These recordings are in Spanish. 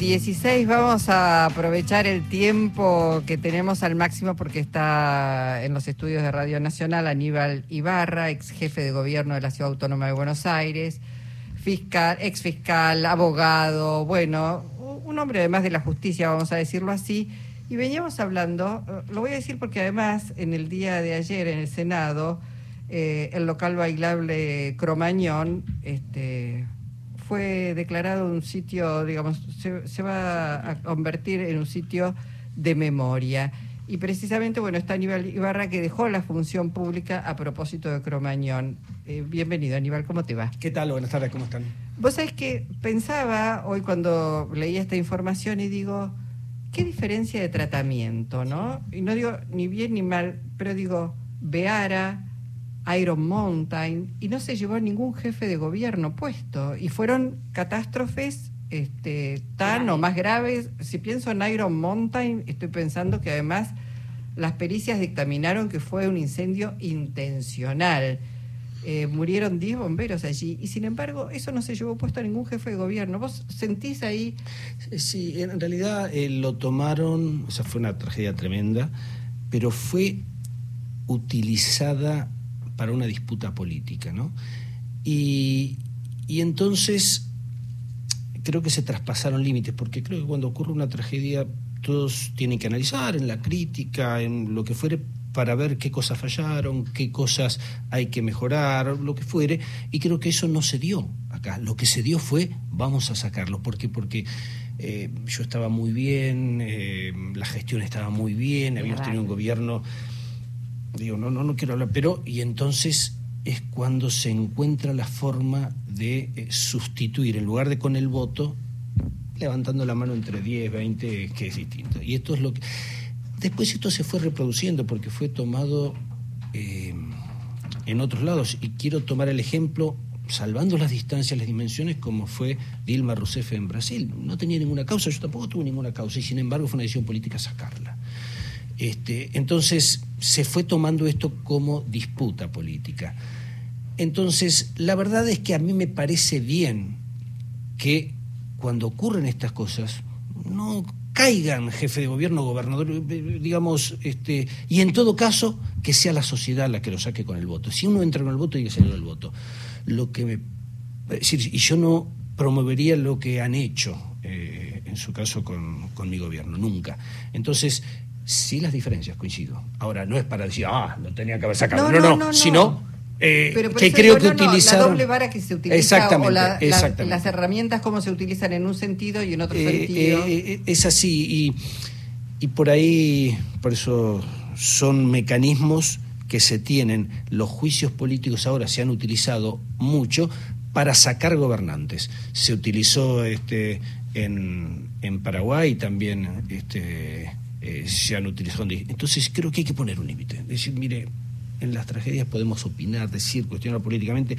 16 vamos a aprovechar el tiempo que tenemos al máximo porque está en los estudios de Radio Nacional Aníbal Ibarra, ex jefe de gobierno de la Ciudad Autónoma de Buenos Aires, fiscal, ex fiscal, abogado, bueno, un hombre además de la justicia, vamos a decirlo así. Y veníamos hablando, lo voy a decir porque además en el día de ayer en el Senado, eh, el local bailable Cromañón, este, fue declarado un sitio, digamos, se, va a convertir en un sitio de memoria. Y precisamente, bueno, está Aníbal Ibarra que dejó la función pública a propósito de Cromañón. Eh, bienvenido, Aníbal, ¿cómo te va? ¿Qué tal? Buenas tardes, ¿cómo están? Vos sabés que pensaba hoy cuando leía esta información y digo, qué diferencia de tratamiento, ¿no? Y no digo ni bien ni mal, pero digo, Beara, Iron Mountain, y no se llevó ningún jefe de gobierno puesto. Y fueron catástrofes este, tan o más graves. Si pienso en Iron Mountain, estoy pensando que además las pericias dictaminaron que fue un incendio intencional. Eh, murieron 10 bomberos allí y sin embargo eso no se llevó puesto a ningún jefe de gobierno. ¿Vos sentís ahí? Sí, en realidad eh, lo tomaron, o sea, fue una tragedia tremenda, pero fue utilizada para una disputa política, ¿no? Y, entonces creo que se traspasaron límites, porque creo que cuando ocurre una tragedia todos tienen que analizar en la crítica, en lo que fuere, para ver qué cosas fallaron, qué cosas hay que mejorar, lo que fuere, y creo que eso no se dio acá. Lo que se dio fue, vamos a sacarlo. ¿Por qué? Porque eh, yo estaba muy bien, eh, la gestión estaba muy bien, habíamos tenido un gobierno digo, no, no, no quiero hablar, pero y entonces es cuando se encuentra la forma de eh, sustituir, en lugar de con el voto, levantando la mano entre 10, 20, que es distinto. Y esto es lo que... Después esto se fue reproduciendo porque fue tomado eh, en otros lados. Y quiero tomar el ejemplo, salvando las distancias, las dimensiones, como fue Dilma Rousseff en Brasil. No tenía ninguna causa, yo tampoco tuve ninguna causa, y sin embargo fue una decisión política sacarla. Este, entonces se fue tomando esto como disputa política. Entonces, la verdad es que a mí me parece bien que cuando ocurren estas cosas, no caigan jefe de gobierno, gobernador, digamos, este, y en todo caso que sea la sociedad la que lo saque con el voto. Si uno entra con el voto, hay que salir del voto. Lo que me, decir, y yo no promovería lo que han hecho, eh, en su caso con, con mi gobierno, nunca. Entonces, Sí, las diferencias, coincido. Ahora, no es para decir, ah, no tenía que haber sacado. No, no, no, sino eh, que creo que utilizaron... La doble vara que se utiliza exactamente, o exactamente. las herramientas cómo se utilizan en un sentido y en otro eh, sentido. Eh, es así y, y por ahí, por eso son mecanismos que se tienen, los juicios políticos ahora se han utilizado mucho para sacar gobernantes. Se utilizó este, en, en Paraguay también este, eh, se han utilizado. Entonces creo que hay que poner un límite. Decir, mire, en las tragedias podemos opinar, decir, cuestionar políticamente,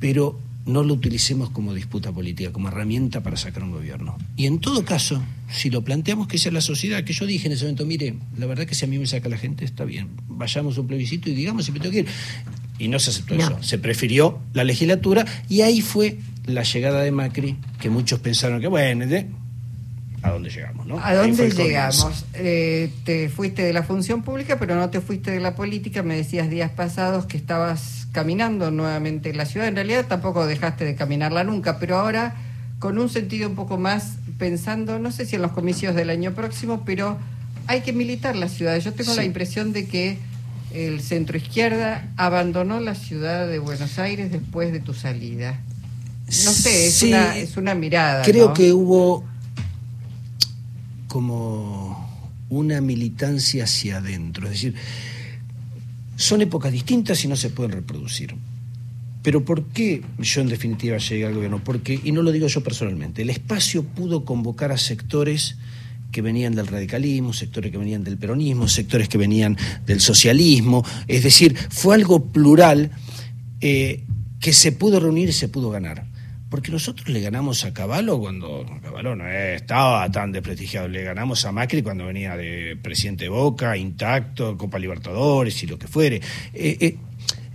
pero no lo utilicemos como disputa política, como herramienta para sacar un gobierno. Y en todo caso, si lo planteamos que sea la sociedad, que yo dije en ese momento, mire, la verdad que si a mí me saca la gente, está bien, vayamos a un plebiscito y digamos si me tengo que ir. Y no se aceptó eso, se prefirió la legislatura y ahí fue la llegada de Macri, que muchos pensaron que, bueno, a dónde llegamos, ¿no? ¿A dónde llegamos? Eh, te fuiste de la función pública, pero no te fuiste de la política. Me decías días pasados que estabas caminando nuevamente en la ciudad. En realidad tampoco dejaste de caminarla nunca, pero ahora con un sentido un poco más pensando, no sé si en los comicios del año próximo, pero hay que militar la ciudad. Yo tengo la impresión de que el centro izquierda abandonó la ciudad de Buenos Aires después de tu salida. No sé, es, una, es una mirada. Creo que hubo como una militancia hacia adentro. Es decir, son épocas distintas y no se pueden reproducir. Pero ¿por qué yo en definitiva llegué al gobierno? Porque, y no lo digo yo personalmente, el espacio pudo convocar a sectores que venían del radicalismo, sectores que venían del peronismo, sectores que venían del socialismo, es decir, fue algo plural eh, que se pudo reunir y se pudo ganar. Porque nosotros le ganamos a Caballo cuando Caballo no estaba tan desprestigiado. Le ganamos a Macri cuando venía de presidente de Boca, intacto, Copa Libertadores y lo que fuere. Eh, eh,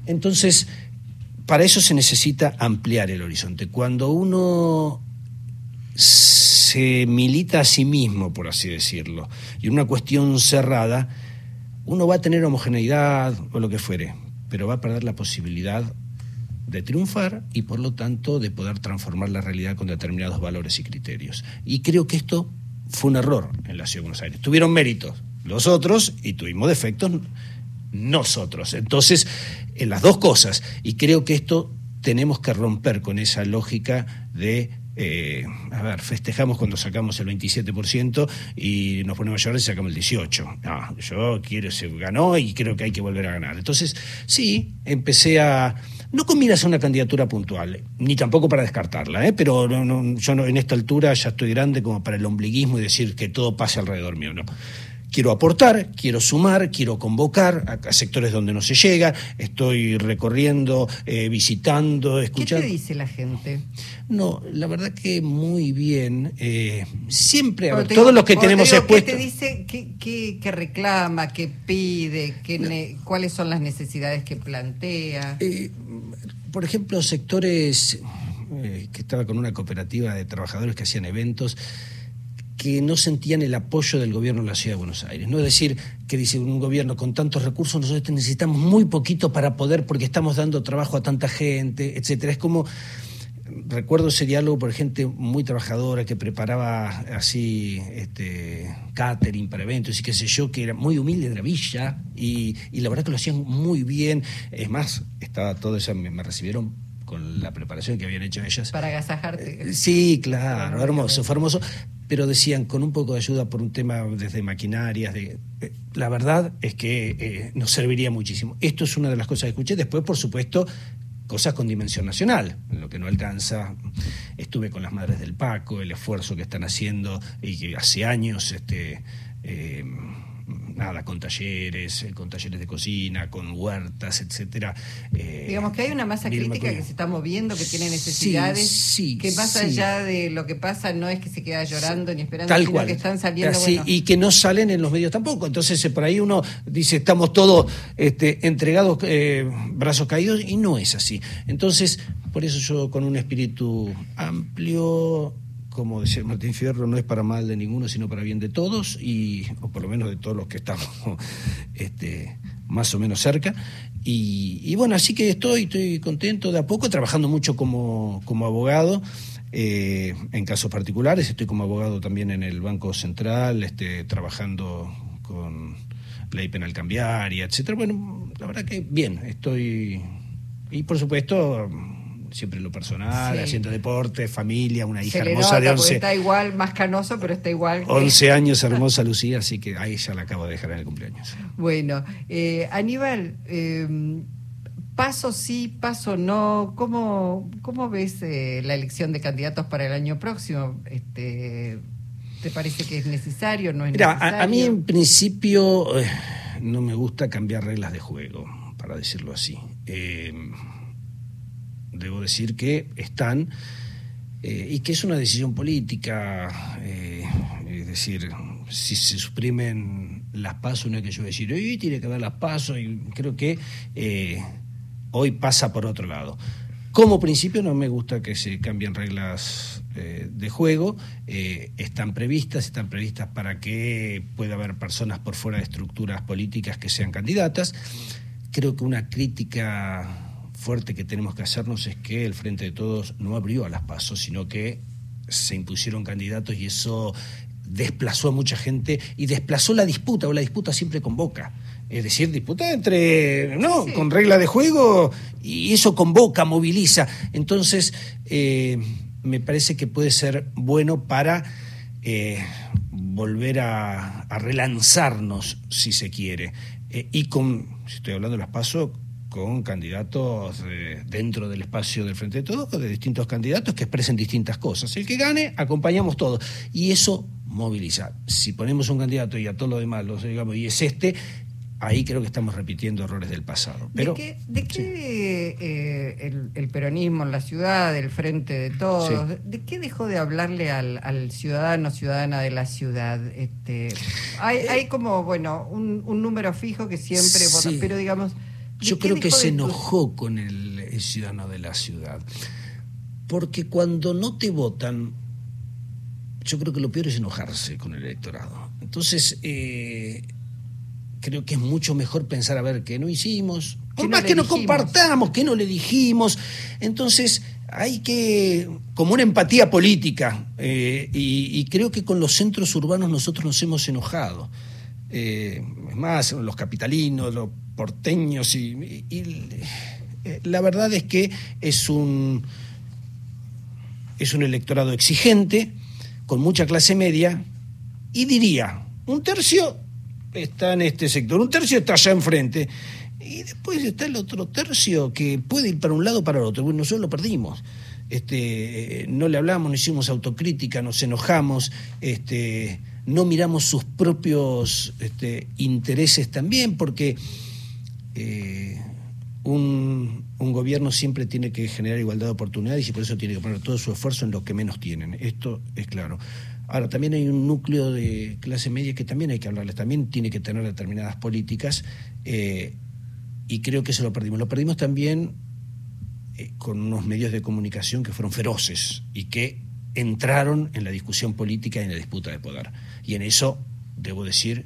entonces, para eso se necesita ampliar el horizonte. Cuando uno se milita a sí mismo, por así decirlo, y una cuestión cerrada, uno va a tener homogeneidad o lo que fuere, pero va a perder la posibilidad de triunfar y por lo tanto de poder transformar la realidad con determinados valores y criterios. Y creo que esto fue un error en la Ciudad de Buenos Aires. Tuvieron méritos los otros y tuvimos defectos nosotros. Entonces, en las dos cosas. Y creo que esto tenemos que romper con esa lógica de eh, a ver, festejamos cuando sacamos el 27% y nos ponemos a llorar y sacamos el 18%. No, yo quiero, se ganó y creo que hay que volver a ganar. Entonces, sí, empecé a, no con miras a una candidatura puntual, ni tampoco para descartarla, ¿eh? pero yo no, en esta altura ya estoy grande como para el ombliguismo y decir que todo pase alrededor mío, no quiero aportar, quiero sumar, quiero convocar a, sectores donde no se llega, estoy recorriendo, eh, visitando, escuchando. ¿Qué te dice la gente? No, la verdad que muy bien. Eh, siempre, todos los que tenemos expuestos. ¿Qué te dice, qué, qué, reclama, qué pide, qué cuáles son las necesidades que plantea? Eh, por ejemplo, sectores que estaba con una cooperativa de trabajadores que hacían eventos que no sentían el apoyo del gobierno de la Ciudad de Buenos Aires. No es decir, que dice un gobierno con tantos recursos, nosotros necesitamos muy poquito para poder, porque estamos dando trabajo a tanta gente, etcétera. Es como recuerdo ese diálogo por gente muy trabajadora que preparaba así este catering para eventos y qué sé yo, que era muy humilde de la villa y, la verdad que lo hacían muy bien. Es más, estaba todo eso, me recibieron con la preparación que habían hecho ellas. Para agasajarte. Eh, sí, claro, hermoso, fue hermoso. Pero decían, con un poco de ayuda por un tema desde maquinarias, de, eh, la verdad es que eh, nos serviría muchísimo. Esto es una de las cosas que escuché. Después, por supuesto, cosas con dimensión nacional, lo que no alcanza. Estuve con las madres del Paco, el esfuerzo que están haciendo y que hace años este, nada, con talleres, eh, con talleres de cocina, con huertas, etcétera. Eh, Digamos que hay una masa crítica que se está moviendo, que tiene necesidades, que más allá de lo que pasa no es que se queda llorando ni esperando, sino que están saliendo. Y que no salen en los medios tampoco. Entonces, eh, por ahí uno dice, estamos todos este, entregados, brazos caídos, y no es así. Entonces, por eso yo con un espíritu amplio, como decía Martín Fierro, no es para mal de ninguno, sino para bien de todos, y, o por lo menos de todos los que estamos este, más o menos cerca. Y, bueno, así que estoy, estoy contento de a poco, trabajando mucho como, como abogado. Eh, en casos particulares, estoy como abogado también en el Banco Central, este, trabajando con ley penal cambiaria, etcétera. Bueno, la verdad que bien, estoy. Y por supuesto, siempre lo personal, haciendo deporte, familia, una hija hermosa de 11. Está igual, más canoso, pero está igual. 11 años, hermosa Lucía, así que ahí ya la acabo de dejar en el cumpleaños. Bueno, eh, Aníbal, eh, paso sí, paso no, ¿cómo, cómo ves eh, la elección de candidatos para el año próximo? Este, ¿Te parece que es necesario? ¿No es Mira, A, a, mí en principio eh, no me gusta cambiar reglas de juego, para decirlo así. Debo decir que están eh, y que es una decisión política, eh, es decir, si se suprimen las pasos, no hay que yo decir, hoy tiene que haber las pasos, y creo que eh, hoy pasa por otro lado. Como principio no me gusta que se cambien reglas de juego, están previstas, están previstas para que pueda haber personas por fuera de estructuras políticas que sean candidatas. Creo que una crítica fuerte que tenemos que hacernos es que el Frente de Todos no abrió a las pasos, sino que se impusieron candidatos y eso desplazó a mucha gente y desplazó la disputa, o la disputa siempre convoca. Es decir, disputa entre, ¿no? Con regla de juego y eso convoca, moviliza. Entonces, eh, me parece que puede ser bueno para eh, volver a, relanzarnos, si se quiere. Eh, y con, si estoy hablando de las pasos, con candidatos dentro del espacio del Frente de Todos, de distintos candidatos que expresen distintas cosas. El que gane, acompañamos todos. Y eso moviliza. Si ponemos un candidato y a todo lo demás, los, digamos, y es este, ahí creo que estamos repitiendo errores del pasado. Pero, ¿De qué, eh, el, peronismo en la ciudad, el frente de todos, de qué dejó de hablarle al, ciudadano, ciudadana de la ciudad? Este, hay, eh, hay como, bueno, un, un número fijo que siempre vota, pero digamos... Yo creo que se enojó con el, ciudadano de la ciudad. Porque cuando no te votan, yo creo que lo peor es enojarse con el electorado. Entonces, eh, creo que es mucho mejor pensar a ver qué no hicimos, por más que no compartamos, que no le dijimos. Entonces, hay que, como una empatía política, eh, y, creo que con los centros urbanos nosotros nos hemos enojado. Eh, es más, los capitalinos, los porteños, y, la verdad es que es un, es un electorado exigente, con mucha clase media, y diría, un tercio está en este sector, un tercio está allá enfrente, y después está el otro tercio que puede ir para un lado o para el otro. Bueno, nosotros lo perdimos. Este, no le hablamos, no hicimos autocrítica, nos enojamos, este, no miramos sus propios este, intereses también, porque eh, un, gobierno siempre tiene que generar igualdad de oportunidades y por eso tiene que poner todo su esfuerzo en lo que menos tienen. Esto es claro. Ahora, también hay un núcleo de clase media que también hay que hablarles, también tiene que tener determinadas políticas eh, y creo que se lo perdimos. Lo perdimos también eh, con unos medios de comunicación que fueron feroces y que entraron en la discusión política y en la disputa de poder. Y en eso debo decir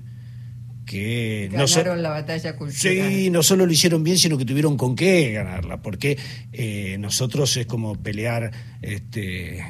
que ganaron la batalla cultural. Sí, no solo lo hicieron bien, sino que tuvieron con qué ganarla, porque eh, nosotros es como pelear este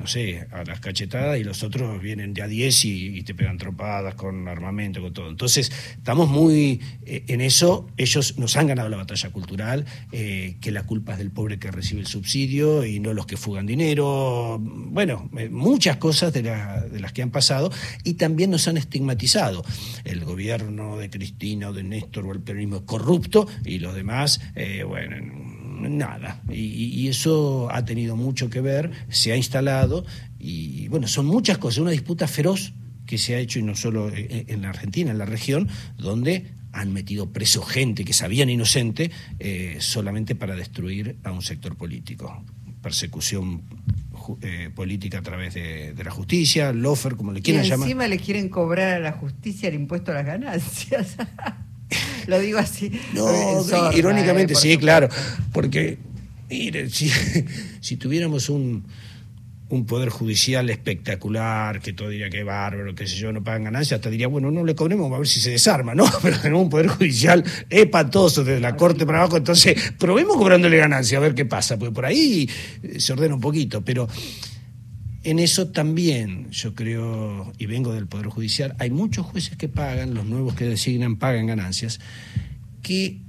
no sé, a las cachetadas y los otros vienen de a 10 y, te pegan tropadas con armamento, con todo. Entonces, estamos muy eh, en eso. Ellos nos han ganado la batalla cultural, eh, que la culpa es del pobre que recibe el subsidio y no los que fugan dinero. Bueno, eh, muchas cosas de, de las que han pasado y también nos han estigmatizado. El gobierno de Cristina o de Néstor o el peronismo es corrupto y los demás, bueno nada. Y, eso ha tenido mucho que ver, se ha instalado y bueno, son muchas cosas, una disputa feroz que se ha hecho y no solo en la Argentina, en la región, donde han metido preso gente que sabían inocente eh, solamente para destruir a un sector político. Persecución eh, política a través de, la justicia, lofer, como le quieran llamar. Encima le quieren cobrar a la justicia el impuesto a las ganancias. Lo digo así. No, irónicamente, eh, sí, claro. Porque, mire, si, si tuviéramos un, un poder judicial espectacular, que todo diría que bárbaro, que sé yo, no pagan ganancias, hasta diría, bueno, no le cobremos, a ver si se desarma, ¿no? Pero tenemos un poder judicial espantoso desde la corte para abajo, entonces probemos cobrándole ganancias, a ver qué pasa, porque por ahí se ordena un poquito, pero en eso también, yo creo, y vengo del Poder Judicial, hay muchos jueces que pagan, los nuevos que designan pagan ganancias, que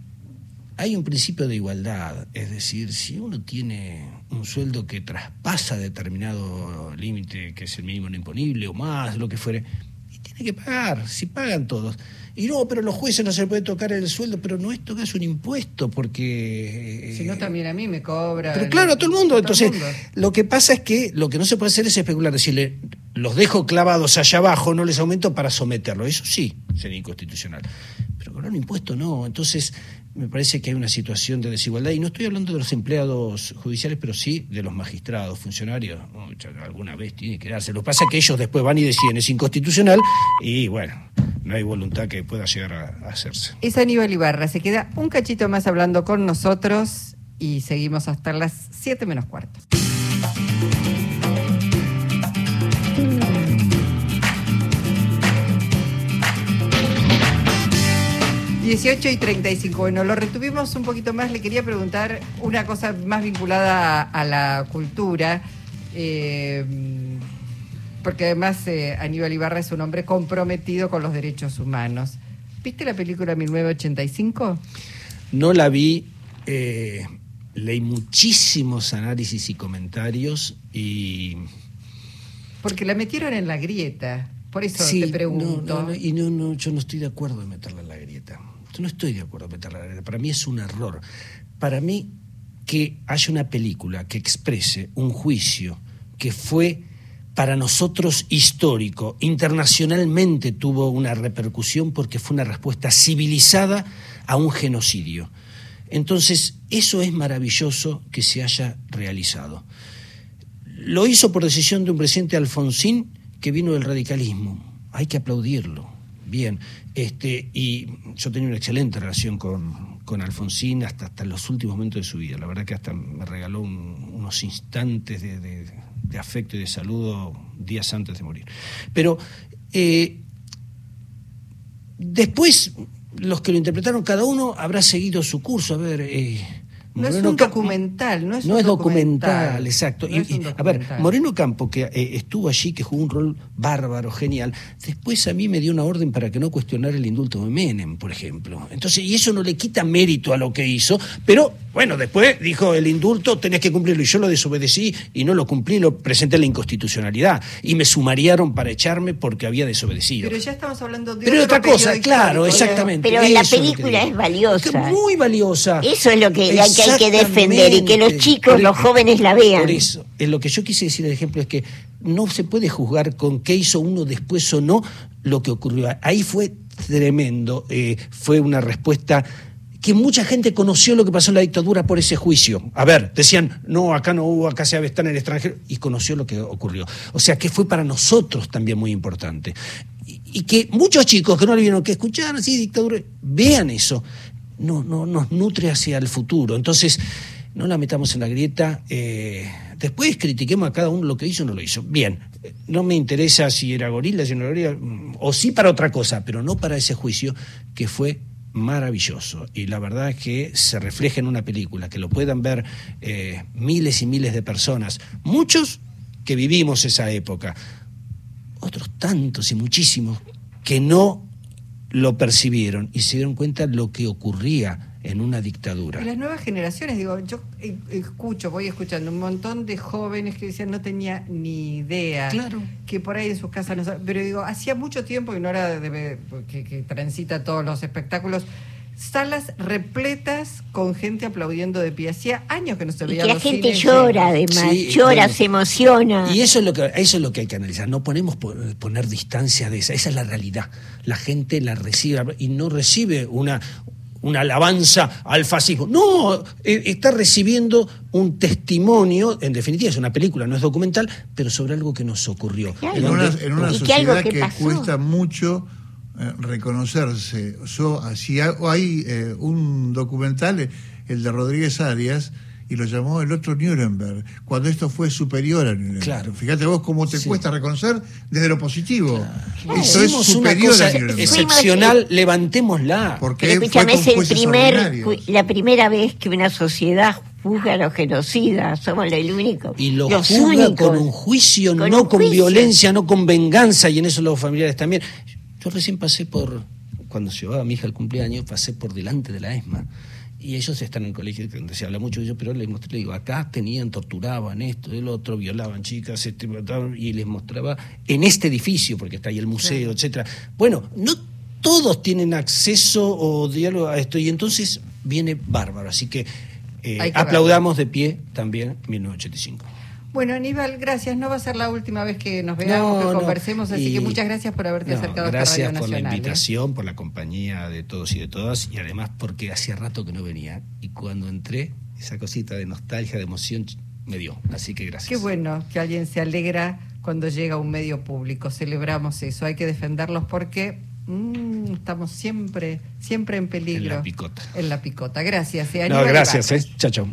hay un principio de igualdad, es decir, si uno tiene un sueldo que traspasa determinado límite, que es el mínimo no imponible o más, lo que fuere, que pagar, si pagan todos. Y no, pero los jueces no se puede tocar el sueldo, pero no esto que es un impuesto, porque... Eh, si no, también a mí me cobra. Pero claro, a todo el mundo. Entonces, lo que pasa es que lo que no se puede hacer es especular, decirle, los dejo clavados allá abajo, no les aumento para someterlo. Eso sí, sería inconstitucional. Pero con un impuesto no. Entonces, me parece que hay una situación de desigualdad, y no estoy hablando de los empleados judiciales, pero sí de los magistrados, funcionarios, alguna vez tiene que darse. Lo que pasa es que ellos después van y deciden, es inconstitucional, y bueno, no hay voluntad que pueda llegar a, hacerse. Es Aníbal Ibarra, se queda un cachito más hablando con nosotros y seguimos hasta las 7 menos cuarto. 18 y 35. Bueno, lo retuvimos un poquito más. Le quería preguntar una cosa más vinculada a, la cultura. Eh, porque además eh, Aníbal Ibarra es un hombre comprometido con los derechos humanos. ¿Viste la película 1985? No la vi. Eh, leí muchísimos análisis y comentarios y... Porque la metieron en la grieta. Por eso te pregunto. y no, no, yo no estoy de acuerdo en meterla en la grieta. No estoy de acuerdo meterla en la. Para mí es un error. Para mí que haya una película que exprese un juicio que fue para nosotros histórico, internacionalmente tuvo una repercusión porque fue una respuesta civilizada a un genocidio. Entonces, eso es maravilloso que se haya realizado. Lo hizo por decisión de un presidente Alfonsín que vino del radicalismo. Hay que aplaudirlo. Bien, este, y yo tenía una excelente relación con, con Alfonsín hasta, hasta los últimos momentos de su vida. La verdad que hasta me regaló unos instantes de, afecto y de saludo días antes de morir. Pero eh, después, los que lo interpretaron, cada uno habrá seguido su curso. A ver, eh, no es un documental, no es no un es documental, documental, exacto. no Y- es un y, a ver. Moreno Campo, que eh, estuvo allí, que jugó un rol bárbaro, genial, después a mí me dio una orden para que no cuestionara el indulto de Menem, por ejemplo. Entonces, y eso no le quita mérito a lo que hizo, pero bueno, después dijo el indulto tenés que cumplirlo, y yo lo desobedecí y no lo cumplí, lo presenté en la inconstitucionalidad, y me sumariaron para echarme porque había desobedecido. Pero ya estamos hablando de Pero es otro otra cosa, claro, exactamente. Pero la es película digo. es valiosa. Que Muy valiosa. Eso es lo que, la que hay que defender y que los chicos, Por- los jóvenes la vean. Por eso, es lo que yo quise decir, el ejemplo, es que no se puede juzgar con qué hizo uno después o no lo que ocurrió. Ahí fue tremendo, eh, fue una respuesta que mucha gente conoció lo que pasó en la dictadura por ese juicio. A ver, decían, no, acá no hubo, acá se está en el extranjero, y conoció lo que ocurrió. O sea, que fue para nosotros también muy importante. Y, y que muchos chicos que no le vieron que escuchaban así dictadura, vean eso, no, no, nos nutre hacia el futuro. Entonces, no la metamos en la grieta. eh, después critiquemos a cada uno lo que hizo o no lo hizo. Bien, no me interesa si era gorila, si no era gorila, mm, o sí para otra cosa, pero no para ese juicio que fue maravilloso. Y la verdad es que se refleja en una película, que lo puedan ver eh, miles y miles de personas, muchos que vivimos esa época, otros tantos y muchísimos que no lo percibieron y se dieron cuenta lo que ocurría en una dictadura. Y las nuevas generaciones, digo, yo eh, escucho, voy escuchando un montón de jóvenes que decían no tenía ni idea, Claro. que por ahí en sus casas no pero digo, hacía mucho tiempo que no era de, que, que transita todos los espectáculos, salas repletas con gente aplaudiendo de pie, hacía años que no se Y veía que la gente cines llora, además, Sí, llora, bueno. se emociona. Y eso es lo que eso es lo que hay que analizar. No ponemos po- poner distancia de esa. Esa es la realidad. La gente la recibe y no recibe una una alabanza al fascismo. No, eh, está recibiendo un testimonio, en definitiva es una película, no es documental, pero sobre algo que nos ocurrió. Claro. en una, en Y sociedad que cuesta mucho eh, reconocerse. Yo, si hay, hay, eh, un documental, eh, el de Rodríguez Arias, y lo llamó el otro Nuremberg, cuando esto fue superior a Nuremberg. Claro. Fíjate vos cómo te Sí. cuesta reconocer desde lo positivo. Esto es Hicimos superior cosa a Nuremberg. excepcional, levantémosla. Porque fue es el primer, la primera vez que una sociedad juzga a los genocidas. Somos el único. Y lo los juzga únicos. con un juicio, Con no un con juicio. violencia, no con venganza, y en eso los familiares también. Yo recién pasé por, cuando llevaba a mi hija al cumpleaños, pasé por delante de la ESMA. Y ellos están en el colegio donde se habla mucho de ellos, pero les mostré, le digo, acá tenían, torturaban esto, el otro, violaban chicas, este, y les mostraba en este edificio, porque está ahí el museo, etcétera. Bueno, no todos tienen acceso o diálogo a esto, y entonces viene bárbaro. Así que eh, que aplaudamos de pie también 1985. Bueno, Aníbal, gracias. No va a ser la última vez que nos veamos, No, que no. conversemos, así que muchas gracias por haberte No, acercado a gracias Radio por la. ¿eh? invitación, por la compañía de todos y de todas, y además porque hacía rato que no venía. Y cuando entré, esa cosita de nostalgia, de emoción, me dio. Así que gracias. Qué bueno que alguien se alegra cuando llega a un medio público. Celebramos eso. Hay que defenderlos porque mm, estamos siempre, siempre en peligro. En la picota. En la picota. Gracias. eh, No, gracias. ¿eh? Chao, chao.